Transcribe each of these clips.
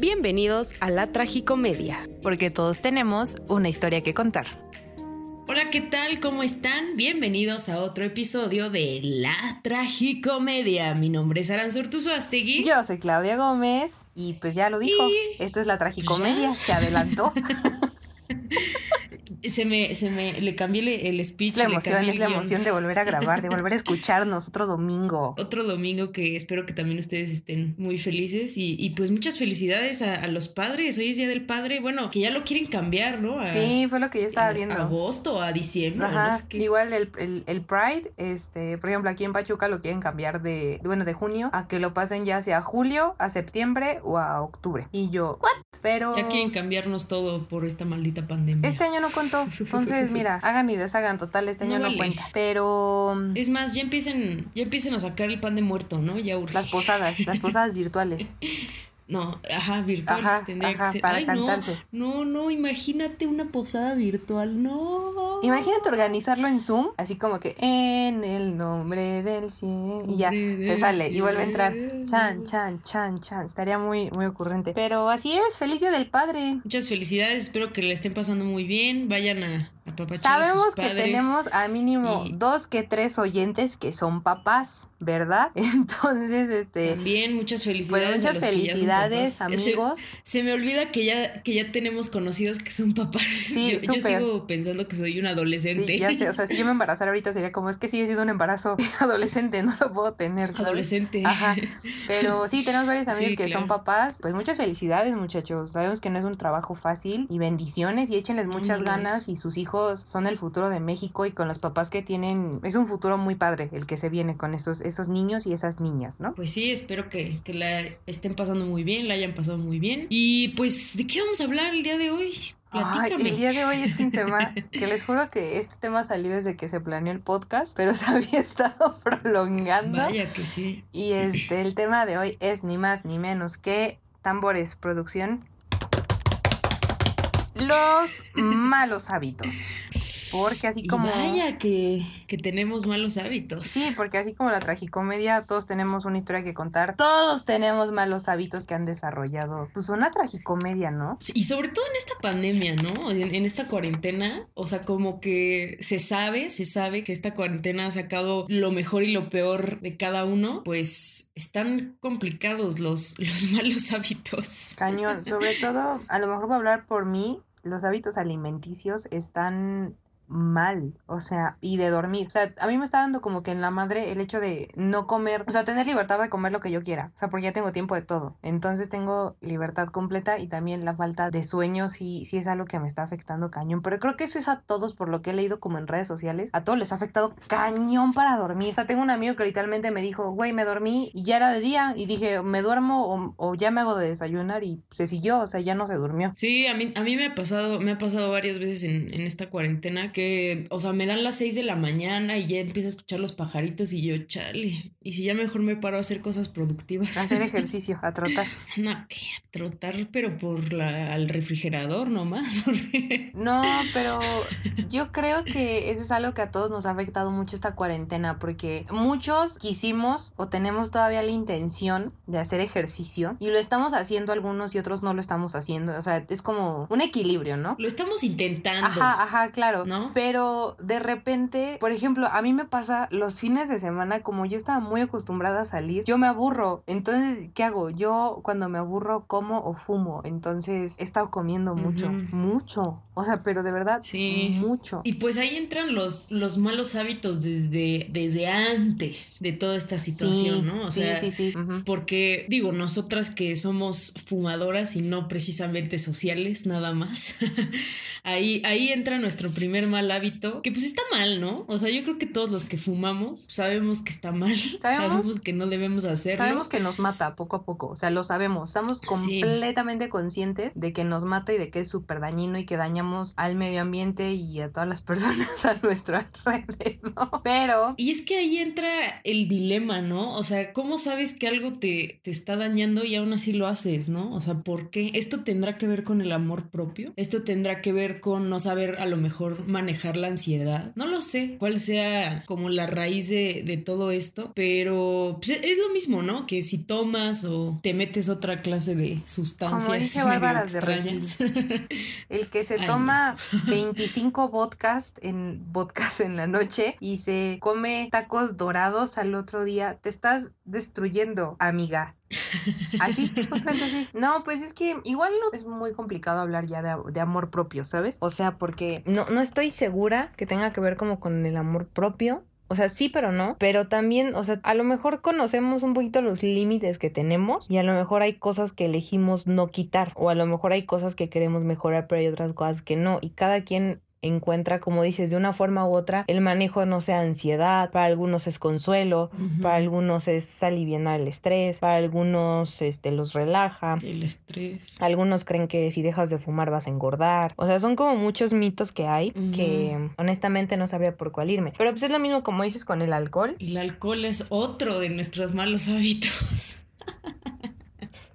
Bienvenidos a la Tragicomedia. Porque todos tenemos una historia que contar. Hola, ¿qué tal? ¿Cómo están? Bienvenidos a otro episodio de La Tragicomedia. Mi nombre es Aranzur Astegui. Yo soy Claudia Gómez y pues ya lo dijo. Esto es la Tragicomedia. Se adelantó. se me, se me, le cambié el, speech. Es la emoción, es la emoción de volver a grabar, de volver a escucharnos otro domingo. Otro domingo que espero que también ustedes estén muy felices y, pues muchas felicidades a, los padres. Hoy es Día del Padre, bueno, que ya lo quieren cambiar, ¿no? sí, fue lo que yo estaba viendo. A agosto, a diciembre. Ajá, igual el, el, Pride, este, por ejemplo, aquí en Pachuca lo quieren cambiar de, bueno, de junio a que lo pasen ya sea julio, a septiembre o a octubre. Y yo, ¿what? Pero... Ya quieren cambiarnos todo por esta maldita pandemia. Este año no Entonces, mira, hagan y deshagan, total, este año no, cuenta. Pero. Es más, ya empiecen, ya empiecen a sacar el pan de muerto, ¿no? Ya urge. Las posadas, las posadas virtuales. No, ajá, virtuales tendría que ser. Para cantarse. No, no, no, imagínate una posada virtual, no. Imagínate organizarlo en Zoom, así como que en el nombre del cielo. Y ya, te sale y vuelve a entrar. Chan, chan, chan, chan. Estaría muy, muy ocurrente. Pero así es, feliz día del padre. Muchas felicidades, espero que le estén pasando muy bien. Vayan a, Sabemos que tenemos a mínimo dos que tres oyentes que son papás, ¿verdad? Entonces, este. También muchas felicidades. Pues muchas felicidades, amigos. Se, me olvida que ya, que ya tenemos conocidos que son papás. Sí, yo, yo sigo pensando que soy un adolescente. Sí, ya sé. O sea, si yo me embarazara ahorita sería como es que sí he sido un embarazo adolescente, no lo puedo tener. Adolescente. Ajá. Pero sí, tenemos varios amigos que son papás. Pues muchas felicidades, muchachos. Sabemos que no es un trabajo fácil y bendiciones y échenles muchas ganas y sus hijos son el futuro de México y con los papás que tienen, es un futuro muy padre el que se viene con esos, esos niños y esas niñas, ¿no? Pues sí, espero que, que la estén pasando muy bien, la hayan pasado muy bien. Y pues, ¿de qué vamos a hablar el día de hoy? el día de hoy es un tema que les juro que este tema salió desde que se planeó el podcast, pero se había estado prolongando. Vaya que sí. Y este, el tema de hoy es ni más ni menos que tambores, producción los malos hábitos. Porque así como. vaya que, que, tenemos malos hábitos. Sí, porque así como la tragicomedia, todos tenemos una historia que contar. Todos tenemos malos hábitos que han desarrollado. Pues una tragicomedia, ¿no? y sobre todo en esta pandemia, ¿no? En, en, esta cuarentena. O sea, como que se sabe, se sabe que esta cuarentena ha sacado lo mejor y lo peor de cada uno. Pues están complicados los, los malos hábitos. Cañón. Sobre todo, a lo mejor voy a hablar por mí los hábitos alimenticios están mal, o sea, y de dormir. O sea, a mí me está dando como que en la madre el hecho de no comer, o sea, tener libertad de comer lo que yo quiera, o sea, porque ya tengo tiempo de todo. Entonces tengo libertad completa y también la falta de sueño sí, sí es algo que me está afectando cañón. Pero creo que eso es a todos, por lo que he leído como en redes sociales, a todos les ha afectado cañón para dormir. O sea, tengo un amigo que literalmente me dijo, güey, me dormí y ya era de día y dije, me duermo o, ya me hago de desayunar y se siguió, o sea, ya no se durmió. Sí, a mí, a mí me ha pasado, me ha pasado varias veces en, en esta cuarentena que o sea, me dan las 6 de la mañana y ya empiezo a escuchar los pajaritos y yo, chale. Y si ya mejor me paro a hacer cosas productivas. A hacer ejercicio, a trotar. no, a trotar, pero por la, al refrigerador nomás. no, pero yo creo que eso es algo que a todos nos ha afectado mucho esta cuarentena, porque muchos quisimos o tenemos todavía la intención de hacer ejercicio y lo estamos haciendo algunos y otros no lo estamos haciendo. O sea, es como un equilibrio, ¿no? Lo estamos intentando. Ajá, ajá, claro. ¿No? Pero de repente, por ejemplo, a mí me pasa los fines de semana, como yo estaba muy acostumbrada a salir, yo me aburro. Entonces, ¿qué hago? Yo cuando me aburro como o fumo. Entonces, he estado comiendo mucho, mucho. O sea, pero de verdad, sí. mucho. Y pues ahí entran los, los malos hábitos desde, desde antes de toda esta situación, ¿no? O sí, sí, sí. Porque, digo, nosotras que somos fumadoras y no precisamente sociales, nada más, ahí, ahí entra nuestro primer mal hábito, que pues está mal, ¿no? O sea, yo creo que todos los que fumamos sabemos que está mal, sabemos, que no debemos hacerlo. Sabemos que nos mata poco a poco, o sea, lo sabemos, estamos completamente conscientes de que nos mata y de que es súper dañino y que dañamos al medio ambiente y a todas las personas a nuestro alrededor. Pero... Y es que ahí entra el dilema, ¿no? O sea, ¿cómo sabes que algo te, te está dañando y aún así lo haces, ¿no? O sea, ¿por qué? ¿Esto tendrá que ver con el amor propio? ¿Esto tendrá que ver con no saber a lo mejor manejar manejar la ansiedad. No lo sé cuál sea como la raíz de, de todo esto, pero pues, es lo mismo, ¿no? Que si tomas o te metes otra clase de sustancias Como dice Bárbara de. El que se Ay, toma 25 vodkas en vodkas en la noche y se come tacos dorados al otro día, te estás destruyendo, amiga. Así, justamente así. No, pues es que igual no es muy complicado hablar ya de, de amor propio, ¿sabes? O sea, porque no, no estoy segura que tenga que ver como con el amor propio. O sea, sí, pero no. Pero también, o sea, a lo mejor conocemos un poquito los límites que tenemos y a lo mejor hay cosas que elegimos no quitar o a lo mejor hay cosas que queremos mejorar, pero hay otras cosas que no. Y cada quien encuentra, como dices, de una forma u otra, el manejo no sea ansiedad, para algunos es consuelo, para algunos es aliviar el estrés, para algunos este los relaja. El estrés. Algunos creen que si dejas de fumar vas a engordar. O sea, son como muchos mitos que hay que honestamente no sabría por cuál irme. Pero pues es lo mismo como dices con el alcohol. El alcohol es otro de nuestros malos hábitos.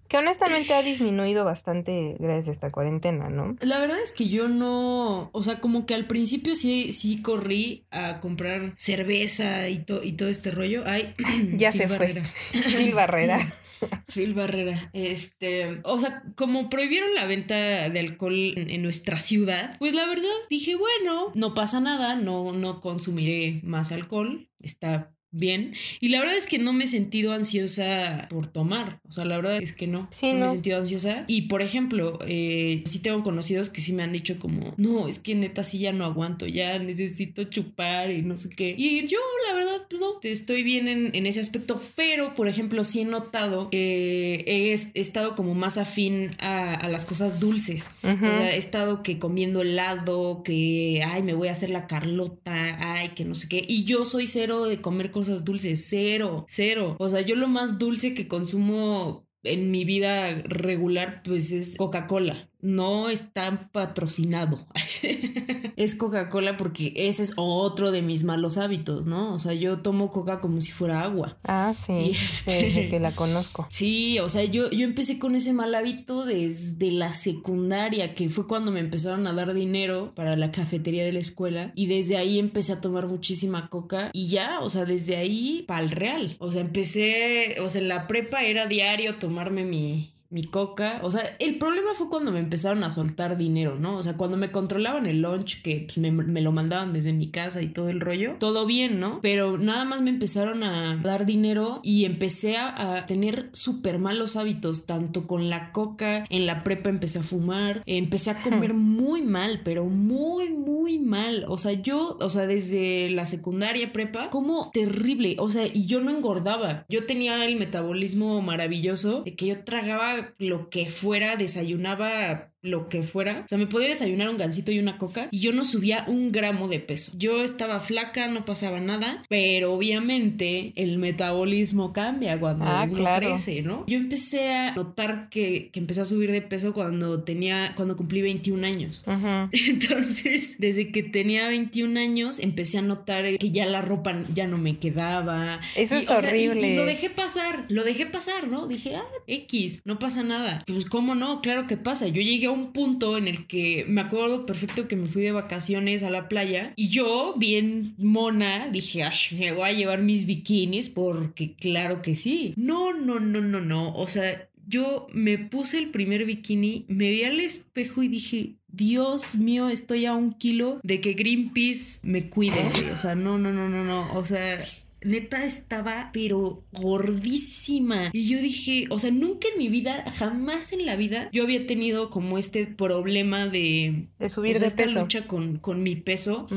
Que honestamente ha disminuido bastante gracias a esta cuarentena, ¿no? La verdad es que yo no, o sea, como que al principio sí, sí corrí a comprar cerveza y, to- y todo este rollo. Ay, Ya Phil se fue. Phil Barrera. Phil Barrera. Este, o sea, como prohibieron la venta de alcohol en, en nuestra ciudad, pues la verdad dije, bueno, no pasa nada, no, no consumiré más alcohol, está bien. Y la verdad es que no me he sentido ansiosa por tomar. O sea, la verdad es que no. Sí, no, me no. he sentido ansiosa. Y por ejemplo, eh, sí tengo conocidos que sí me han dicho como, no, es que neta sí ya no aguanto, ya necesito chupar y no sé qué. Y yo, la verdad, no, estoy bien en, en ese aspecto. Pero, por ejemplo, sí he notado que he, he estado como más afín a, a las cosas dulces. Ujú. O sea, he estado que comiendo helado, que, ay, me voy a hacer la Carlota, ay, que no sé qué. Y yo soy cero de comer cosas dulces, cero, cero. O sea, yo lo más dulce que consumo en mi vida regular, pues es Coca-Cola. No está patrocinado. es Coca-Cola porque ese es otro de mis malos hábitos, ¿no? O sea, yo tomo Coca como si fuera agua. Ah, sí. Y sí, este- sí, que la conozco. Sí, o sea, yo, yo empecé con ese mal hábito desde la secundaria, que fue cuando me empezaron a dar dinero para la cafetería de la escuela. Y desde ahí empecé a tomar muchísima coca. Y ya, o sea, desde ahí para el real. O sea, empecé, o sea, en la prepa era diario tomarme mi, mi coca. O sea, el problema fue cuando me empezaron a soltar dinero, ¿no? O sea, cuando me controlaban el lunch, que pues, me, me lo mandaban desde mi casa y todo el rollo, todo bien, ¿no? Pero nada más me empezaron a dar dinero y empecé a, a tener súper malos hábitos, tanto con la coca, en la prepa empecé a fumar, empecé a comer muy mal, pero muy, muy mal. O sea, yo, o sea, desde la secundaria prepa, como terrible. O sea, y yo no engordaba. Yo tenía el metabolismo maravilloso de que yo tragaba lo que fuera, desayunaba lo que fuera. O sea, me podía desayunar un gansito y una coca y yo no subía un gramo de peso. Yo estaba flaca, no pasaba nada, pero obviamente el metabolismo cambia cuando Ah, uno claro. crece, ¿no? Yo empecé a notar que, que empecé a subir de peso cuando tenía, cuando cumplí 21 años. Entonces, desde que tenía 21 años, empecé a notar que ya la ropa ya no me quedaba. Eso Y, es sea, y- horrible. y lo dejé pasar, lo dejé pasar, ¿no? Dije, ah, X, no pasa nada. Pues, ¿cómo no? Claro que pasa. Yo llegué a un punto en el que me acuerdo perfecto que me fui de vacaciones a la playa y yo, bien mona, dije, ay, me voy a llevar mis bikinis porque claro que sí. No, no, no, no, no. O sea, yo me puse el primer bikini, me vi al espejo y dije, Dios mío, estoy a un kilo de que Greenpeace me cuide, güey. O sea, no, no, no, no, no. O sea, neta estaba, pero gordísima. Y yo dije, o sea, nunca en mi vida, jamás en la vida, yo había tenido como este problema de... De subir o sea, de esta peso. lucha con, con mi peso.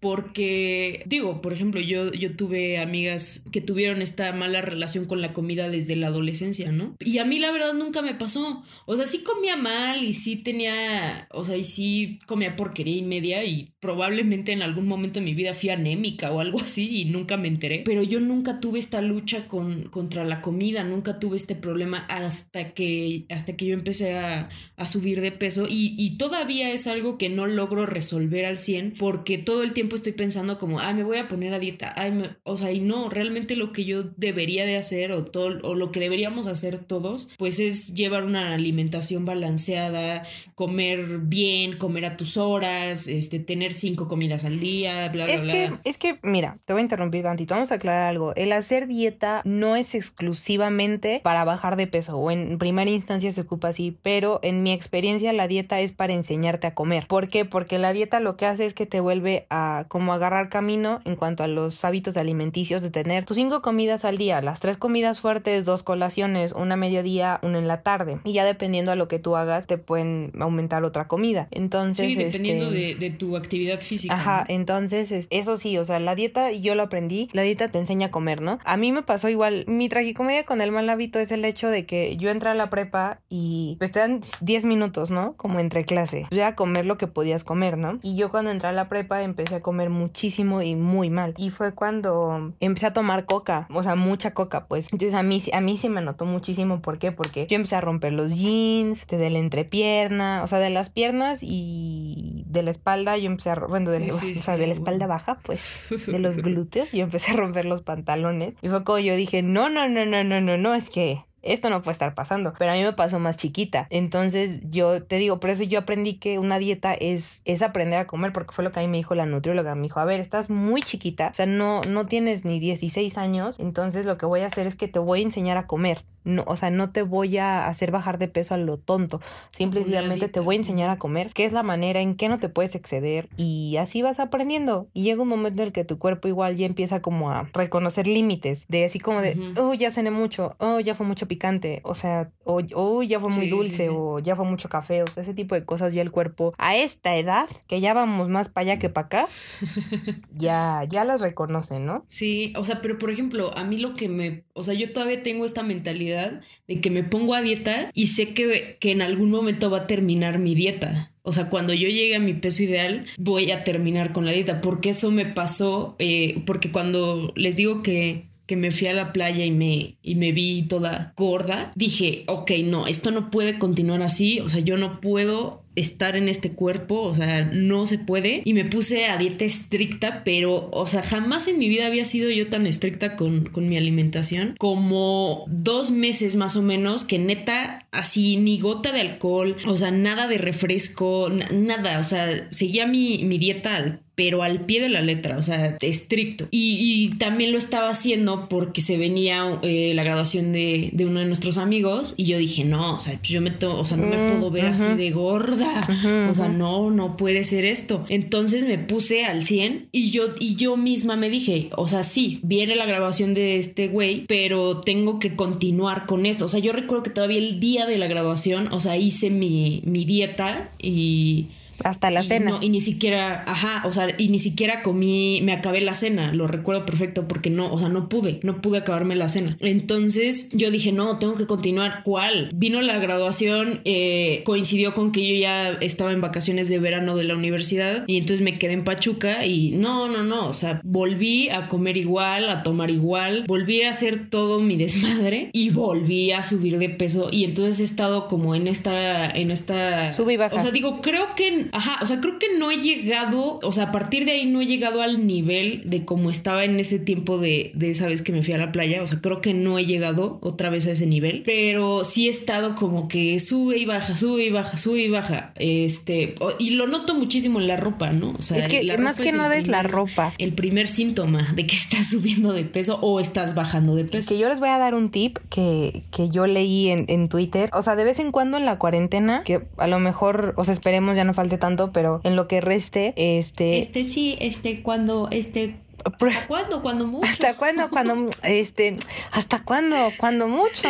Porque, digo, por ejemplo, yo, yo tuve amigas que tuvieron esta mala relación con la comida desde la adolescencia, ¿no? Y a mí la verdad nunca me pasó. O sea, sí comía mal y sí tenía, o sea, y sí comía porquería y media y probablemente en algún momento de mi vida fui anémica o algo así y nunca me enteré. pero yo nunca tuve esta lucha con, contra la comida, nunca tuve este problema hasta que, hasta que yo empecé a, a subir de peso y, y, todavía es algo que no logro resolver al 100 porque todo el tiempo estoy pensando como, ay, me voy a poner a dieta, ay, o sea, y no, realmente lo que yo debería de hacer o, todo, o lo que deberíamos hacer todos, pues es llevar una alimentación balanceada, comer bien, comer a tus horas, este, tener cinco comidas al día, bla, bla, es bla. Que, es que, mira, te voy a interrumpir tantito, vamos a aclarar algo. El hacer dieta no es exclusivamente para bajar de peso, o en primera instancia se ocupa así, pero en mi experiencia la dieta es para enseñarte a comer. ¿Por qué? Porque la dieta lo que hace es que te vuelve a como agarrar camino en cuanto a los hábitos alimenticios de tener tus cinco comidas al día, las tres comidas fuertes, dos colaciones, una mediodía, una en la tarde. Y ya dependiendo a lo que tú hagas, te pueden aumentar otra comida. Entonces, sí, dependiendo este... de, de, tu actividad física. Ajá, ¿no? entonces eso sí, o sea, la dieta, y yo lo aprendí, la dieta te enseña a comer, ¿no? A mí me pasó igual, mi tragicomedia con el mal hábito es el hecho de que yo entré a la prepa y pues te dan 10 minutos, ¿no? Como entre clase. Ya a comer lo que podías comer, ¿no? Y yo cuando entré a la prepa empecé a comer muchísimo y muy mal. Y fue cuando empecé a tomar coca, o sea, mucha coca, pues. Entonces a mí, a mí sí me notó muchísimo, ¿por qué? Porque yo empecé a romper los jeans, de la entrepierna, o sea, de las piernas y de la espalda yo empecé a, bueno, de, Sí, sí, o sea, sí, de la espalda baja, pues, de los glúteos, yo empecé a romper los pantalones. Y fue como yo dije, no, no, no, no, no, no, no, es que esto no puede estar pasando, pero a mí me pasó más chiquita. Entonces yo te digo, por eso yo aprendí que una dieta es, es aprender a comer, porque fue lo que a mí me dijo la nutrióloga. Me dijo, a ver, estás muy chiquita, o sea, no, no tienes ni 16 años, entonces lo que voy a hacer es que te voy a enseñar a comer. No, o sea, no te voy a hacer bajar de peso a lo tonto. Simple y sencillamente te voy a enseñar a comer, qué es la manera en que no te puedes exceder y así vas aprendiendo. Y llega un momento en el que tu cuerpo igual ya empieza como a reconocer límites, de así como de, oh, ya cené mucho, oh, ya fue mucho picante, o sea, o ya fue muy Sí, sí, dulce, sí. o ya fue mucho café, o sea, ese tipo de cosas ya el cuerpo a esta edad, que ya vamos más para allá que para acá, ya, ya las reconoce, ¿no? Sí, o sea, pero por ejemplo, a mí lo que me, o sea, yo todavía tengo esta mentalidad de que me pongo a dieta y sé que, que en algún momento va a terminar mi dieta. O sea, cuando yo llegue a mi peso ideal, voy a terminar con la dieta, porque eso me pasó, eh, porque cuando les digo que, que me fui a la playa y me, y me vi toda gorda, dije, ok, no, esto no puede continuar así, o sea, yo no puedo estar en este cuerpo, o sea, no se puede. Y me puse a dieta estricta, pero, o sea, jamás en mi vida había sido yo tan estricta con, con mi alimentación como dos meses más o menos, que neta, así, ni gota de alcohol, o sea, nada de refresco, na- nada, o sea, seguía mi, mi dieta al pero al pie de la letra, o sea, estricto. Y, y también lo estaba haciendo porque se venía eh, la graduación de, de uno de nuestros amigos y yo dije, no, o sea, yo me, to- o sea, no me Mm, puedo ver ujú. así de gorda. O sea, no, no puede ser esto. Entonces me puse al 100 y yo, y yo misma me dije, o sea, sí, viene la grabación de este güey, pero tengo que continuar con esto. O sea, yo recuerdo que todavía el día de la grabación, o sea, hice mi, mi dieta y... Hasta la y cena. no- y ni siquiera, ajá, o sea, y ni siquiera comí, me acabé la cena, lo recuerdo perfecto porque no, o sea, no pude, no pude acabarme la cena. Entonces yo dije, no, tengo que continuar. ¿Cuál? Vino la graduación, eh, coincidió con que yo ya estaba en vacaciones de verano de la universidad y entonces me quedé en Pachuca y no, no, no, o sea, volví a comer igual, a tomar igual, volví a hacer todo mi desmadre y volví a subir de peso y entonces he estado como en esta, en esta... Sube y baja. O sea, digo, creo que, ajá, o sea, creo que no he llegado, o sea, a partir de ahí no he llegado al nivel de como estaba en ese tiempo de, de esa vez que me fui a la playa, o sea, creo que no he llegado otra vez a ese nivel, pero sí he estado como que sube y baja, sube y baja, sube y baja, este, y lo noto muchísimo en la ropa, ¿no? O sea, es que la más ropa que es nada es la primer- ropa. El primer síntoma de que estás subiendo de peso o estás bajando de peso. Que yo les voy a dar un tip que, que yo leí en, en Twitter. O sea, de vez en cuando en la cuarentena, que a lo mejor, o sea, esperemos ya no falte tanto, pero en lo que reste, este... Este sí, este cuando, este, ¿hasta cuándo? Cuando mucho. ¿Hasta cuándo? Cuando, este, ¿hasta cuándo? Cuando mucho.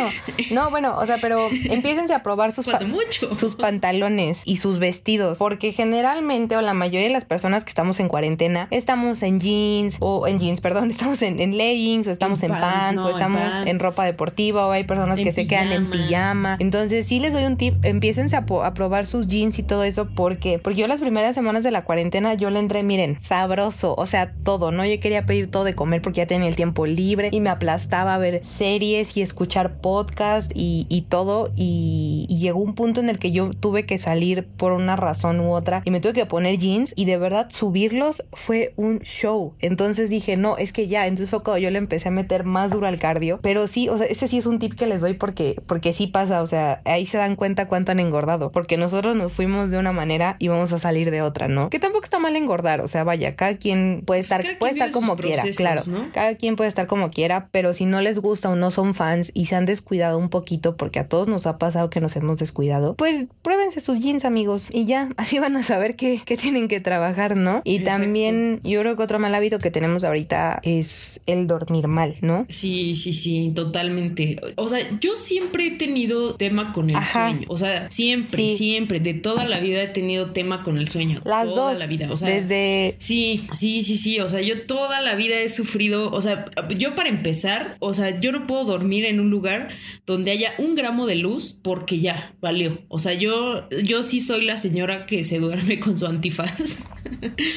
No, bueno, o sea, pero empiécense a probar sus, pa- Cuando mucho. sus pantalones y sus vestidos, porque generalmente o la mayoría de las personas que estamos en cuarentena estamos en jeans o en jeans, perdón, estamos en, en leggings o estamos en, En pan- pants no, o estamos en, pants. ropa deportiva o hay personas que se quedan en pijama. Entonces, sí les doy un tip, empiécense a probar sus jeans y todo eso, porque porque yo las primeras semanas de la cuarentena yo le entré, miren, sabroso, o sea, todo, ¿no? Yo quería pedir todo de comer porque ya tenía el tiempo libre y me aplastaba a ver series y escuchar podcast y, y todo. Y, y llegó un punto en el que yo tuve que salir por una razón u otra y me tuve que poner jeans y de verdad subirlos fue un show. Entonces dije, no, es que ya, entonces fue cuando yo le empecé a meter más duro al cardio. Pero sí, o sea, ese sí es un tip que les doy porque, porque sí pasa, o sea, ahí se dan cuenta cuánto han engordado. Porque nosotros nos fuimos de una manera y vamos a salir de otra, ¿no? Que tampoco está mal engordar, o sea, vaya, cada quien puede Pues estar, puede como quiera, claro. ¿no? Cada quien puede estar como quiera, pero si no les gusta o no son fans y se han descuidado un poquito, porque a todos nos ha pasado que nos hemos descuidado, pues pruébense sus jeans, amigos, y ya, así van a saber qué, qué tienen que trabajar, ¿no? Y Exacto. también yo creo que otro mal hábito que tenemos ahorita es el dormir mal, ¿no? Sí, sí, sí, totalmente. O sea, yo siempre he tenido tema con el Ajá. sueño. O sea, siempre, Sí. siempre, de toda la vida he tenido tema con el sueño. Las toda dos, la vida. O sea, desde Sí, sí, sí, sí. O sea, yo toda la vida he sufrido. O sea, yo para empezar, o sea, yo no puedo dormir en un lugar donde haya un gramo de luz porque ya valió. O sea, yo, yo sí soy la señora que se duerme con su antifaz.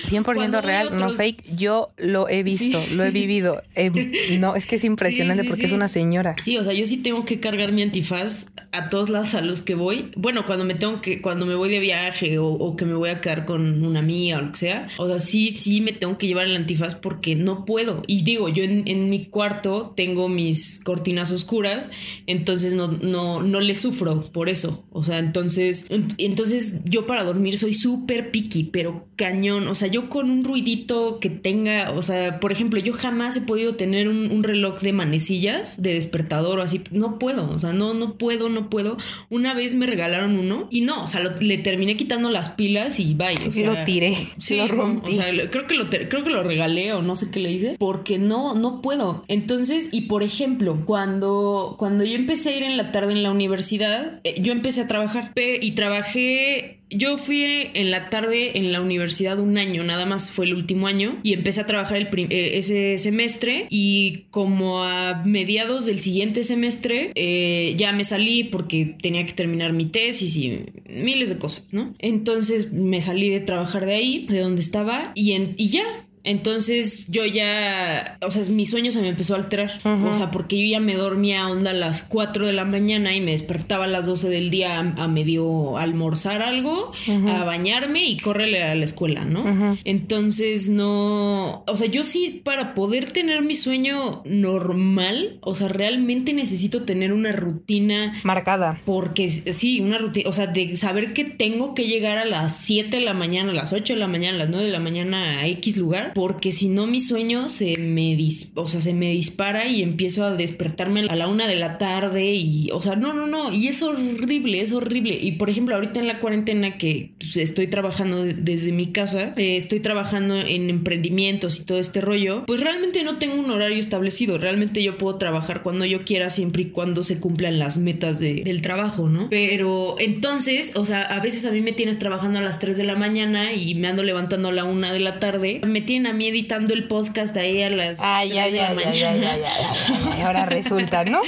100% Cuando voy a real, no fake. Yo lo he visto, Sí. lo he vivido. Eh, no, es que es impresionante Sí, sí, porque es una señora. Sí, o sea, yo sí tengo que cargar mi antifaz a todos lados a los que voy. Bueno, cuando me tengo que, cuando me voy de viaje o, o que me voy a quedar con una amiga o lo que sea. O sea, sí, sí me tengo que llevar el antifaz porque no puedo. Y digo, yo en, en mi cuarto tengo mis cortinas oscuras, entonces no, no, no le sufro por eso. O sea, entonces, ent- entonces yo para dormir soy súper picky, pero cañón. O sea, yo con un ruidito que tenga, o sea, por ejemplo, yo jamás he podido tener un, un reloj de manecillas, de despertador o así. No puedo, o sea, no, no puedo, no puedo. Una vez me regalaron uno y no, o sea, lo- le terminé quitando las pilas y bye. O sea, lo tiré, Sí, lo rompí. o sea, creo que lo creo que lo regalé o no sé qué le hice porque no no puedo. Entonces, y por ejemplo, cuando cuando yo empecé a ir en la tarde en la universidad, eh, yo empecé a trabajar y trabajé yo fui en la tarde en la universidad un año, nada más fue el último año y empecé a trabajar el eh, ese semestre y como a mediados del siguiente semestre eh, ya me salí porque tenía que terminar mi tesis y miles de cosas, ¿no? Entonces me salí de trabajar de ahí, de donde estaba y, en, y ya. Entonces yo ya, o sea, mi sueño se me empezó a alterar. O sea, porque yo ya me dormía a onda a las 4 de la mañana y me despertaba a las 12 del día a, a medio almorzar algo, a bañarme y córrele a la escuela, ¿no? Entonces no, o sea, yo sí para poder tener mi sueño normal, o sea, realmente necesito tener una rutina Marcada. porque sí, una rutina, o sea, de saber que tengo que llegar a las 7 de la mañana, a las 8 de la mañana, a las 9 de la mañana a X lugar, porque si no mi sueño se me, dis- o sea, se me dispara y empiezo a despertarme a la una de la tarde y, o sea, no, no, no, y es horrible, es horrible. Y por ejemplo, ahorita en la cuarentena que pues, estoy trabajando de- desde mi casa, eh, estoy trabajando en emprendimientos y todo este rollo, pues realmente no tengo un horario establecido, realmente yo puedo trabajar cuando yo quiera siempre y cuando se cumplan las metas de- del trabajo, ¿no? Pero entonces, o sea, a veces a mí me tienes trabajando a las 3 de la mañana y me ando levantando a la 1 de la tarde, me tienen a mí editando el podcast ahí a las Ay, 3 ya, de ya, la ya, ya, mañana. ya, ya, ya, ya. Ahora resulta, ¿no?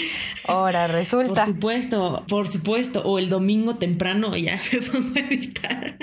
Ahora Por resulta. supuesto, por supuesto. O el domingo temprano ya me pongo a editar.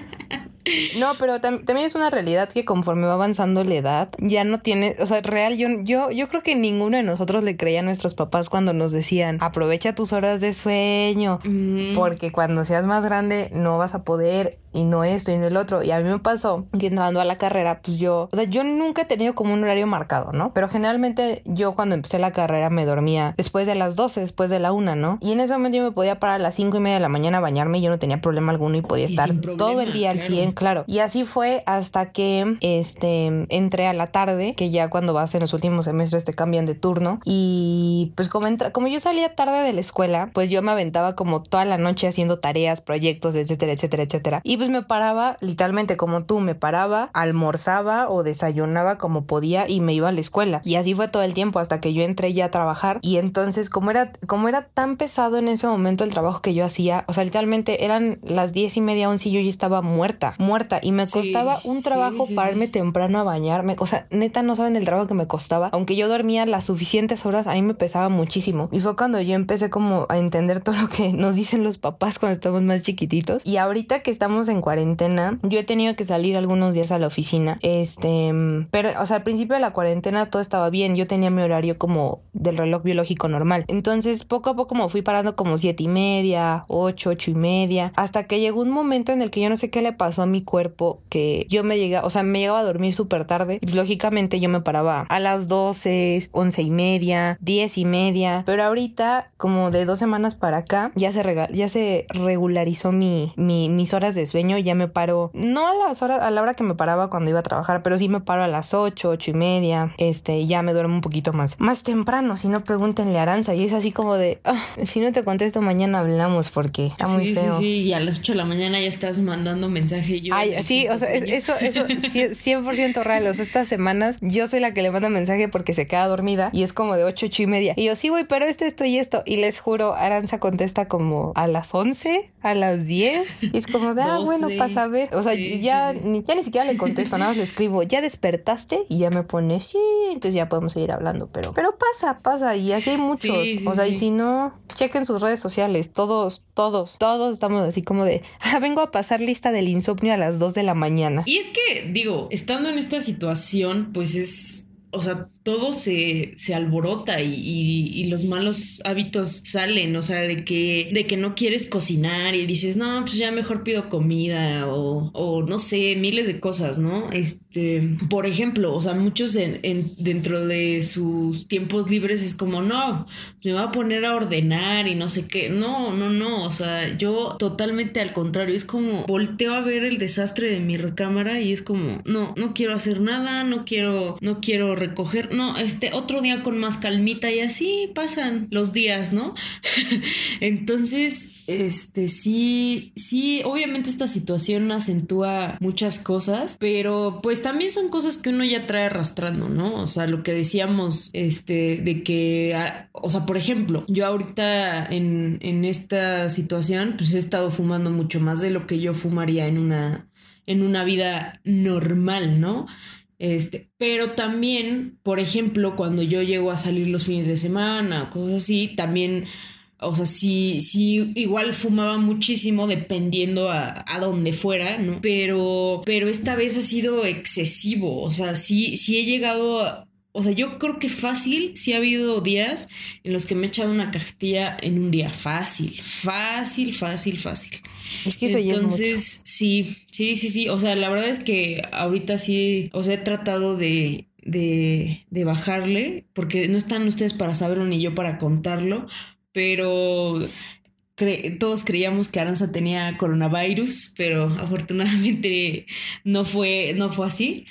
No, pero tam- también es una realidad que conforme va avanzando la edad, ya no tiene, o sea, real, yo, yo, yo creo que ninguno de nosotros le creía a nuestros papás cuando nos decían, aprovecha tus horas de sueño, Mm, porque cuando seas más grande no vas a poder y no esto y no el otro. Y a mí me pasó que entrando a la carrera, pues yo, o sea, yo nunca he tenido como un horario marcado, ¿no? Pero generalmente yo cuando empecé la carrera me dormía después de las 12, después de la 1, ¿no? Y en ese momento yo me podía parar a las 5 y media de la mañana a bañarme y yo no tenía problema alguno y podía estar todo el día al claro. 100, claro. Y así fue hasta que este entré a la tarde, que ya cuando vas en los últimos semestres te cambian de turno y pues como entra, como yo salía tarde de la escuela, pues yo me aventaba como toda la noche haciendo tareas, proyectos, etcétera, etcétera, etcétera. Y pues me paraba literalmente como tú, me paraba, almorzaba o desayunaba como podía y me iba a la escuela. Y así fue todo el tiempo hasta que yo entré ya a trabajar y entonces como era como era tan pesado en ese momento el trabajo que yo hacía, o sea, literalmente eran las diez y media, once y yo ya estaba muerta, muerta y me costaba un trabajo pararme temprano a bañarme. O sea, neta no saben el trabajo que me costaba. Aunque yo dormía las suficientes horas, a mí me pesaba muchísimo. Y fue cuando yo empecé como a entender todo lo que nos dicen los papás cuando estamos más chiquititos. Y ahorita que estamos en cuarentena, yo he tenido que salir algunos días a la oficina. Este, pero, o sea, al principio de la cuarentena todo estaba bien. Yo tenía mi horario como del reloj biológico normal. Entonces, poco a poco me fui parando como siete y media, ocho, ocho y media, hasta que llegó un momento en el que yo no sé qué le pasó a mi cuerpo, que yo me llegaba, o sea, me llegaba a dormir súper tarde. Y lógicamente yo me paraba a las 12, once y media, diez y media. Pero ahorita, como de dos semanas para acá, ya se, ya se regularizó mi, mi, mis horas de sueño. Ya me paro, no a las horas, a la hora que me paraba cuando iba a trabajar, pero sí me paro a las ocho, ocho y media. Este, ya me duermo un poquito más, más temprano. Si no, pregúntenle a Aranza. Y es así como de, ah, si no te contesto mañana hablamos porque está muy feo. Sí, sí, y a las 8 de la mañana ya estás mandando mensaje. Yo Ay, sí, o sea, eso, eso, 100% real. O sea, estas semanas yo soy la que le manda mensaje porque se queda dormida y es como de 8, 8 y media. Y yo, sí, voy, pero esto, esto y esto. Y les juro, Aranza contesta como a las 11, a las 10. Y es como de, ah, bueno, pasa a ver. O sea, ya, Ni, ya ni siquiera le contesto, nada más le escribo, ¿ya despertaste? Y ya me pone, sí, entonces ya podemos seguir hablando. Pero, pero pasa, pasa. Y así hay muchos. o sea, y si no, chequen sus redes sociales. Todos, todos, todos estamos así como de, ah, vengo a pasar lista del insomnio a las 2 de la mañana. Y es que, digo, estando en esta situación, pues es o sea, todo se, se alborota y, y, los malos hábitos salen, o sea, de que, de que no quieres cocinar y dices, no, pues ya mejor pido comida o, o no sé, miles de cosas, ¿no? Este, por ejemplo, o sea, muchos en, dentro de sus tiempos libres es como, no, me va a poner a ordenar y no sé qué. No, no, no, o sea, yo totalmente al contrario, es como volteo a ver el desastre de mi recámara y es como, no, no quiero hacer nada, no quiero, no quiero recoger, no, este otro día con más calmita y así pasan los días, ¿no? Entonces, este sí, sí, obviamente esta situación acentúa muchas cosas, pero pues también son cosas que uno ya trae arrastrando, ¿no? O sea, lo que decíamos, este, de que, ah, o sea, por ejemplo, yo ahorita en, en esta situación, pues he estado fumando mucho más de lo que yo fumaría en una, en una vida normal, ¿no? Este, pero también, por ejemplo, cuando yo llego a salir los fines de semana, cosas así, también, o sea, sí, sí, igual fumaba muchísimo dependiendo a, a donde fuera, ¿no? Pero, pero esta vez ha sido excesivo, o sea, sí, sí he llegado a, o sea, yo creo que fácil, sí ha habido días en los que me he echado una cajetilla en un día. Fácil, fácil, fácil, fácil. Es que eso Entonces, sí, sí, sí, sí. O sea, la verdad es que ahorita sí, o sea, he tratado de, de, de bajarle, porque no están ustedes para saberlo ni yo para contarlo, pero todos creíamos que Aranza tenía coronavirus, pero afortunadamente no fue, no fue así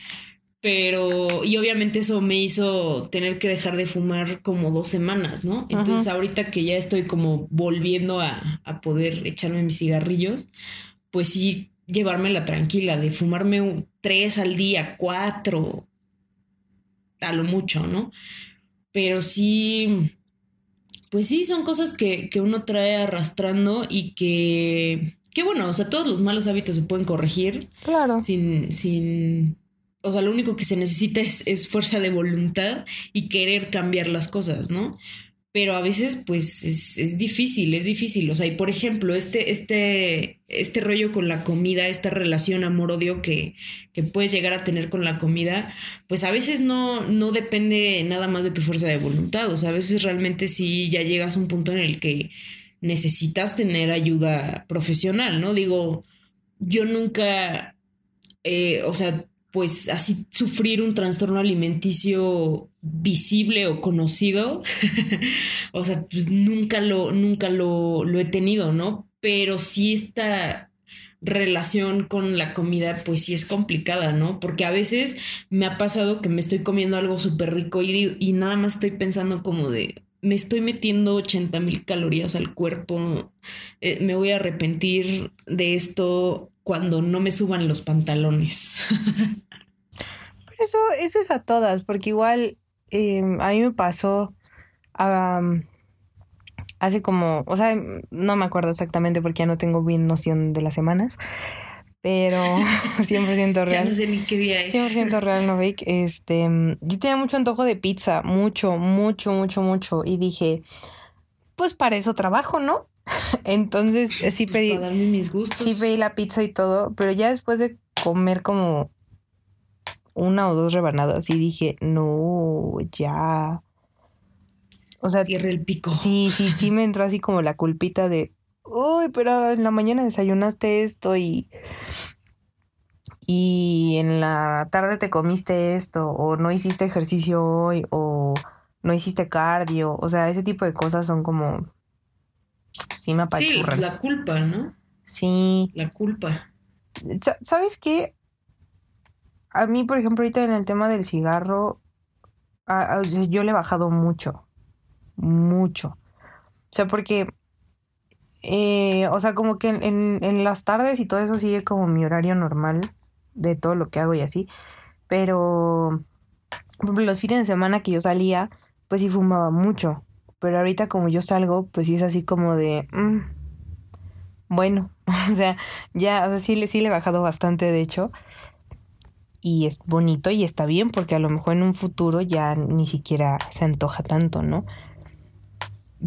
pero y obviamente eso me hizo tener que dejar de fumar como dos semanas, ¿no? Entonces ahorita que ya estoy como volviendo a, a, poder echarme mis cigarrillos, pues sí llevármela tranquila, de fumarme tres al día, cuatro, a lo mucho, ¿no? Pero sí, pues sí, son cosas que, que uno trae arrastrando y que, que bueno, o sea, todos los malos hábitos se pueden corregir. Claro. Sin, sin, o sea, lo único que se necesita es, fuerza de voluntad y querer cambiar las cosas, ¿no? Pero a veces, pues, es, difícil, es difícil. O sea, y por ejemplo, este, este, este rollo con la comida, esta relación amor-odio que, que puedes llegar a tener con la comida, pues a veces no, no depende nada más de tu fuerza de voluntad. O sea, a veces realmente sí ya llegas a un punto en el que necesitas tener ayuda profesional, ¿no? Digo, yo nunca, eh, o sea, pues así sufrir un trastorno alimenticio visible o conocido, o sea, pues nunca lo, nunca lo, lo, he tenido, ¿no? Pero sí esta relación con la comida, pues sí es complicada, ¿no? Porque a veces me ha pasado que me estoy comiendo algo súper rico y, y nada más estoy pensando como de, me estoy metiendo 80 mil calorías al cuerpo, eh, me voy a arrepentir de esto, cuando no me suban los pantalones. eso, eso es a todas, porque igual em, a mí me pasó hace como, o sea, no me acuerdo exactamente porque ya no tengo bien noción de las semanas, pero 100% real. Ya no sé ni qué día es. 100% real, no fake. Este, yo tenía mucho antojo de pizza, mucho, mucho, mucho, mucho. Y dije, pues para eso trabajo, ¿no? Entonces eh, sí Pues pedí, para darme mis gustos. sí pedí la pizza y todo, pero ya después de comer como una o dos rebanadas y dije, no, ya. O sea, Cierre el pico. Sí, sí, sí me entró así como la culpita de, uy, pero en la mañana desayunaste esto y, y en la tarde te comiste esto, o no hiciste ejercicio hoy, o no hiciste cardio, o sea, ese tipo de cosas son como, sí me Sí, pues apachurran. la culpa, ¿no? Sí, La culpa. Sa- ¿sabes qué? A mí, por ejemplo, ahorita en el tema del cigarro, a- a- yo le he bajado mucho, mucho. O sea, porque, eh, o sea, como que en, en- en las tardes y todo eso sigue como mi horario normal de todo lo que hago y así. Pero, por ejemplo, los fines de semana que yo salía, pues sí fumaba mucho. Pero ahorita como yo salgo, pues sí es así como de, mm, bueno, o sea, ya, o sea, sí, le- sí le he bajado bastante, de hecho. Y es bonito y está bien porque a lo mejor en un futuro ya ni siquiera se antoja tanto, ¿no?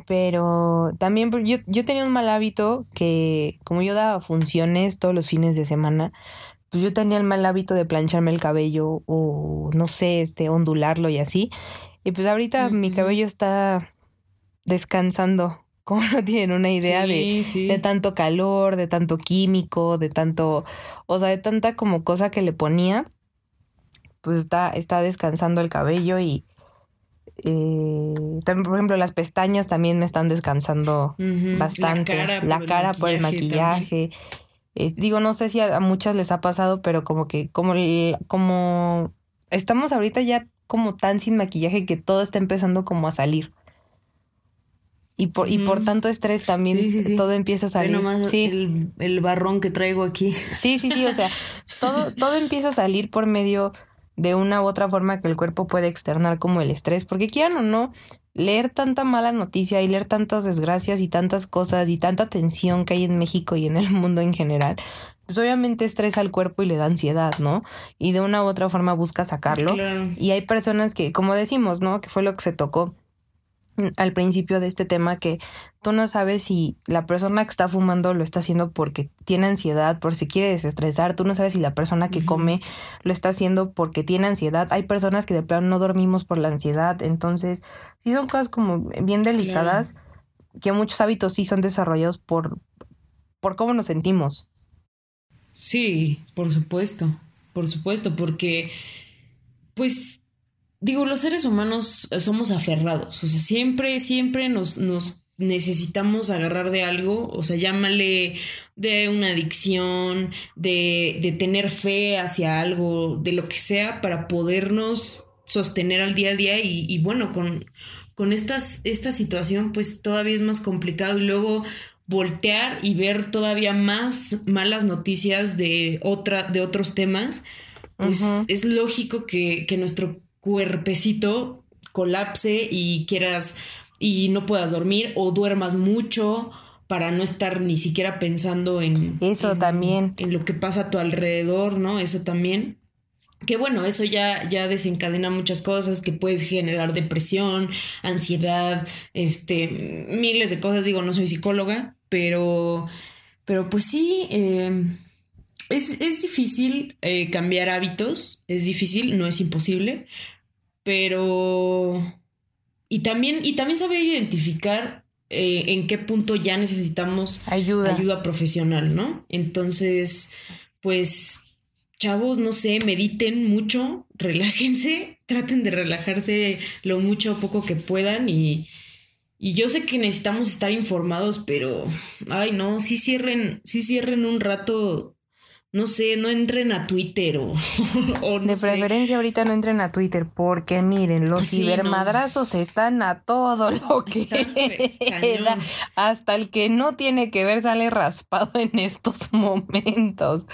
Pero también yo, yo tenía un mal hábito que como yo daba funciones todos los fines de semana, pues yo tenía el mal hábito de plancharme el cabello o no sé, este, ondularlo y así. Y pues ahorita mi cabello está descansando, como no tienen una idea de, Sí, de tanto calor, de tanto químico, de tanto, o sea, de tanta como cosa que le ponía, pues está, está descansando el cabello y eh, también, por ejemplo, las pestañas también me están descansando bastante. La cara, La por el cara por el maquillaje. Eh, digo, no sé si a, a muchas les ha pasado, pero como que, como, como estamos ahorita ya como tan sin maquillaje que todo está empezando como a salir. Y por, y por tanto estrés también Sí, sí, sí. todo empieza a salir. nomás el, el barrón que traigo aquí. Sí, sí, sí, o sea, todo, todo empieza a salir por medio de una u otra forma que el cuerpo puede externar como el estrés, porque quieran o no, leer tanta mala noticia y leer tantas desgracias y tantas cosas y tanta tensión que hay en México y en el mundo en general, pues obviamente estresa al cuerpo y le da ansiedad, ¿no? Y de una u otra forma busca sacarlo. Claro. Y hay personas que, como decimos, ¿no? Que fue lo que se tocó al principio de este tema, que tú no sabes si la persona que está fumando lo está haciendo porque tiene ansiedad, por si quiere desestresar, tú no sabes si la persona que come lo está haciendo porque tiene ansiedad. Hay personas que de plano no dormimos por la ansiedad, entonces sí son cosas como bien delicadas, que muchos hábitos sí son desarrollados por, por cómo nos sentimos. Sí, por supuesto, por supuesto, porque, pues, digo, los seres humanos eh, somos aferrados, o sea, siempre, siempre nos, nos necesitamos agarrar de algo, o sea, llámale de una adicción, de, de tener fe hacia algo, de lo que sea, para podernos sostener al día a día y, y bueno, con, con estas, esta situación, pues todavía es más complicado y luego voltear y ver todavía más malas noticias de otra, de otros temas, pues es lógico que, que nuestro cuerpecito colapse y quieras y no puedas dormir o duermas mucho para no estar ni siquiera pensando en Eso en- también. en lo que pasa a tu alrededor, ¿no? Eso también. Que bueno, eso ya, ya desencadena muchas cosas que puedes generar depresión, ansiedad, este, miles de cosas. Digo, no soy psicóloga, pero, pero pues sí, eh, es, es difícil eh, cambiar hábitos, es difícil, no es imposible, pero... Y también, y también saber identificar eh, en qué punto ya necesitamos Ayuda. ayuda profesional, ¿no? Entonces, pues, chavos, no sé, mediten mucho, relájense, traten de relajarse lo mucho o poco que puedan y, y yo sé que necesitamos estar informados, pero, ay, no, sí cierren, sí cierren un rato, no sé, no entren a Twitter o, o no De sé. preferencia ahorita no entren a Twitter porque miren, los Sí, no. cibermadrazos están a todo lo que da. Hasta el que no tiene que ver sale raspado en estos momentos.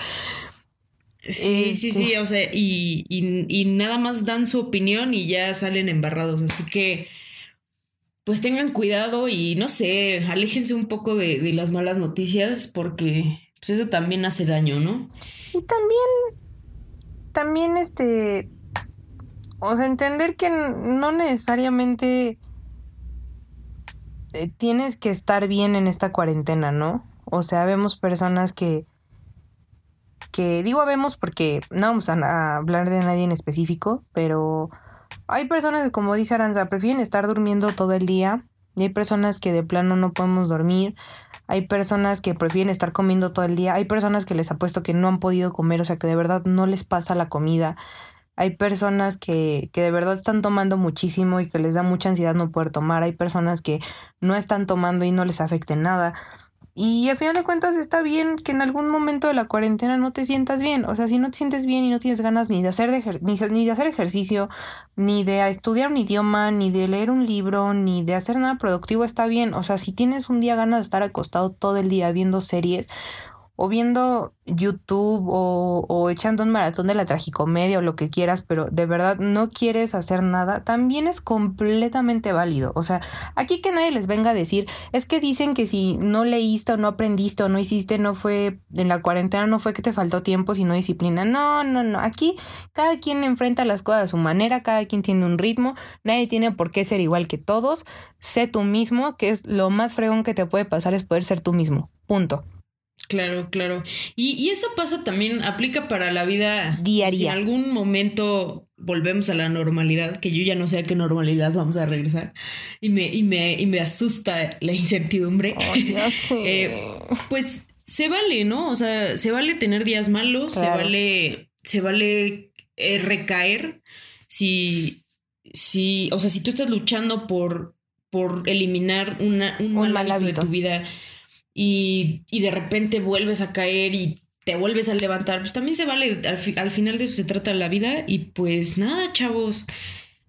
Sí, sí, sí, Este. o sea, y, y, y nada más dan su opinión y ya salen embarrados, así que pues tengan cuidado y no sé, aléjense un poco de, de las malas noticias porque pues eso también hace daño, ¿no? Y también, también este, o sea, entender que no necesariamente eh, tienes que estar bien en esta cuarentena, ¿no? O sea, vemos personas que, que digo vemos porque no vamos a, hablar de nadie en específico, pero hay personas que, como dice Aranza, prefieren estar durmiendo todo el día. Y hay personas que de plano no podemos dormir. Hay personas que prefieren estar comiendo todo el día. Hay personas que les apuesto que no han podido comer, o sea que de verdad no les pasa la comida. Hay personas que, que de verdad están tomando muchísimo y que les da mucha ansiedad no poder tomar. Hay personas que no están tomando y no les afecte nada. Y al final de cuentas está bien que en algún momento de la cuarentena no te sientas bien. O sea, si no te sientes bien y no tienes ganas ni de hacer, ni, ni, de hacer ejercicio, ni de estudiar un idioma, ni de leer un libro, ni de hacer nada productivo, está bien. O sea, si tienes un día ganas de estar acostado todo el día viendo series o viendo YouTube o, echando un maratón de la tragicomedia o lo que quieras, pero de verdad no quieres hacer nada, también es completamente válido. O sea, aquí que nadie les venga a decir, es que dicen que si no leíste o no aprendiste o no hiciste, no fue en la cuarentena, no fue que te faltó tiempo, sino disciplina. No, no, no. Aquí cada quien enfrenta las cosas a su manera, cada quien tiene un ritmo, nadie tiene por qué ser igual que todos. Sé tú mismo, que es lo más fregón que te puede pasar es poder ser tú mismo. Punto. Claro, claro. Y, eso pasa también, aplica para la vida diaria. Si en algún momento volvemos a la normalidad, que yo ya no sé a qué normalidad vamos a regresar, y me, y me, y me asusta la incertidumbre. Eh, pues se vale, ¿no? O sea, se vale tener días malos, se vale, se vale eh, recaer. Si, si, o sea, si tú estás luchando por, por eliminar una, un, mal, hábito de tu vida y, y de repente vuelves a caer y te vuelves a levantar, pues también se vale, al, final de eso se trata la vida y pues nada, chavos,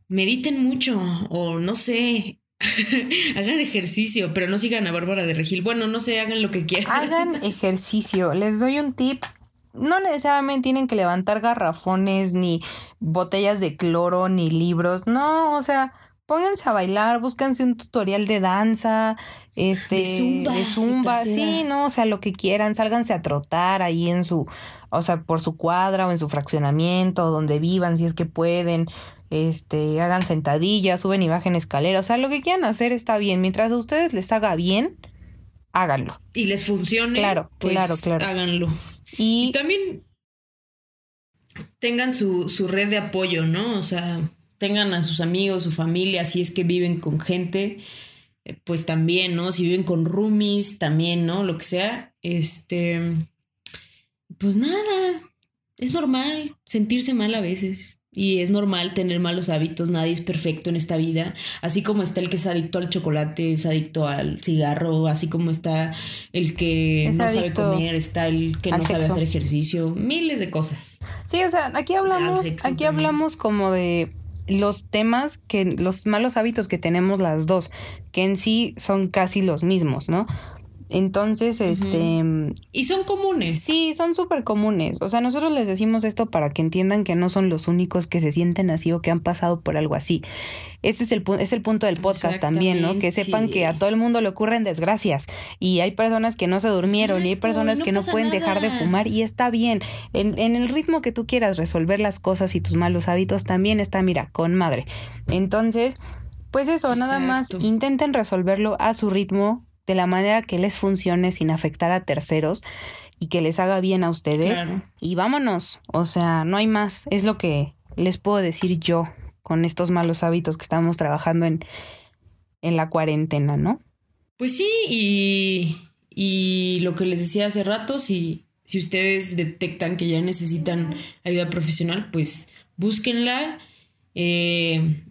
mediten mucho o no sé, hagan ejercicio, pero no sigan a Bárbara de Regil. Bueno, no sé, hagan lo que quieran. Hagan ejercicio. Les doy un tip. No necesariamente tienen que levantar garrafones, ni botellas de cloro, ni libros. No, o sea, pónganse a bailar, búsquense un tutorial de danza, este, de zumba, sí, no, o sea, lo que quieran, sálganse a trotar ahí en su, o sea, por su cuadra o en su fraccionamiento, donde vivan, si es que pueden, este, hagan sentadillas, suben y bajen escaleras, o sea, lo que quieran hacer está bien, mientras a ustedes les haga bien, háganlo. Y les funcione, claro, pues claro, claro. háganlo. Y, y también tengan su, su red de apoyo, ¿no? O sea, tengan a sus amigos, su familia, si es que viven con gente, eh, pues también, ¿no? Si viven con roomies, también, ¿no? Lo que sea, este, pues nada, es normal sentirse mal a veces. Y es normal tener malos hábitos, nadie es perfecto en esta vida. Así como está el que es adicto al chocolate, es adicto al cigarro, así como está el que no sabe comer, está el que no sabe hacer ejercicio, miles de cosas. Sí, o sea, aquí hablamos, aquí hablamos como de los temas que, los malos hábitos que tenemos las dos, que en sí son casi los mismos, ¿no? Entonces, este... Y son comunes. Sí, son súper comunes. O sea, nosotros les decimos esto para que entiendan que no son los únicos que se sienten así o que han pasado por algo así. Este es el, es el punto del podcast también, ¿no? Que sepan que a todo el mundo le ocurren desgracias y hay personas que no se durmieron y hay personas que no pueden dejar de fumar y está bien. En, en el ritmo que tú quieras resolver las cosas y tus malos hábitos también está, mira, con madre. Entonces... Pues eso, nada más intenten resolverlo a su ritmo, de la manera que les funcione sin afectar a terceros y que les haga bien a ustedes. Y vámonos, o sea, no hay más. Es lo que les puedo decir yo con estos malos hábitos que estamos trabajando en, en la cuarentena, ¿no? Pues sí, y, y lo que les decía hace rato, si, si ustedes detectan que ya necesitan ayuda profesional, pues búsquenla. Eh,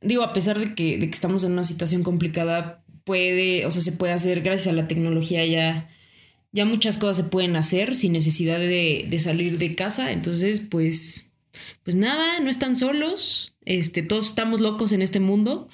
digo, a pesar de que, de que estamos en una situación complicada, puede, o sea, se puede hacer gracias a la tecnología ya, ya muchas cosas se pueden hacer sin necesidad de, de salir de casa. Entonces, pues, pues nada, no están solos. Este, todos estamos locos en este mundo.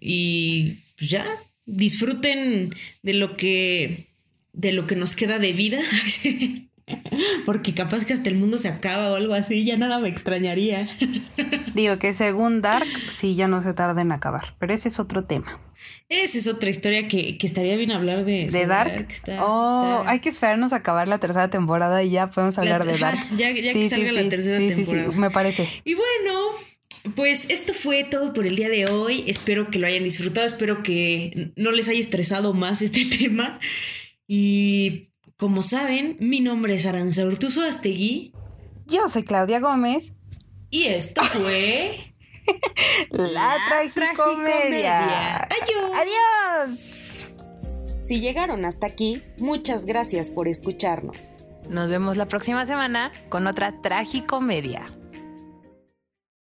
Y pues ya, disfruten de lo que, de lo que nos queda de vida. Porque capaz que hasta el mundo se acaba o algo así, ya nada me extrañaría. Digo que según Dark, sí, ya no se tarda en acabar, pero ese es otro tema. Esa es otra historia que, que estaría bien hablar de. ¿De Dark? está- oh, está- hay que esperarnos a acabar la tercera temporada y ya podemos La- hablar de Dark. ya- ya que salga la tercera sí, sí, temporada. sí, me parece. Y bueno, pues esto fue todo por el día de hoy. Espero que lo hayan disfrutado. Espero que no les haya estresado más este tema. Y como saben, mi nombre es Aranza Urtuzo Astegui. Yo soy Claudia Gómez, Y esto fue. la, tragicomedia. Adiós. Adiós. Si llegaron hasta aquí, muchas gracias por escucharnos. Nos vemos la próxima semana con otra tragicomedia.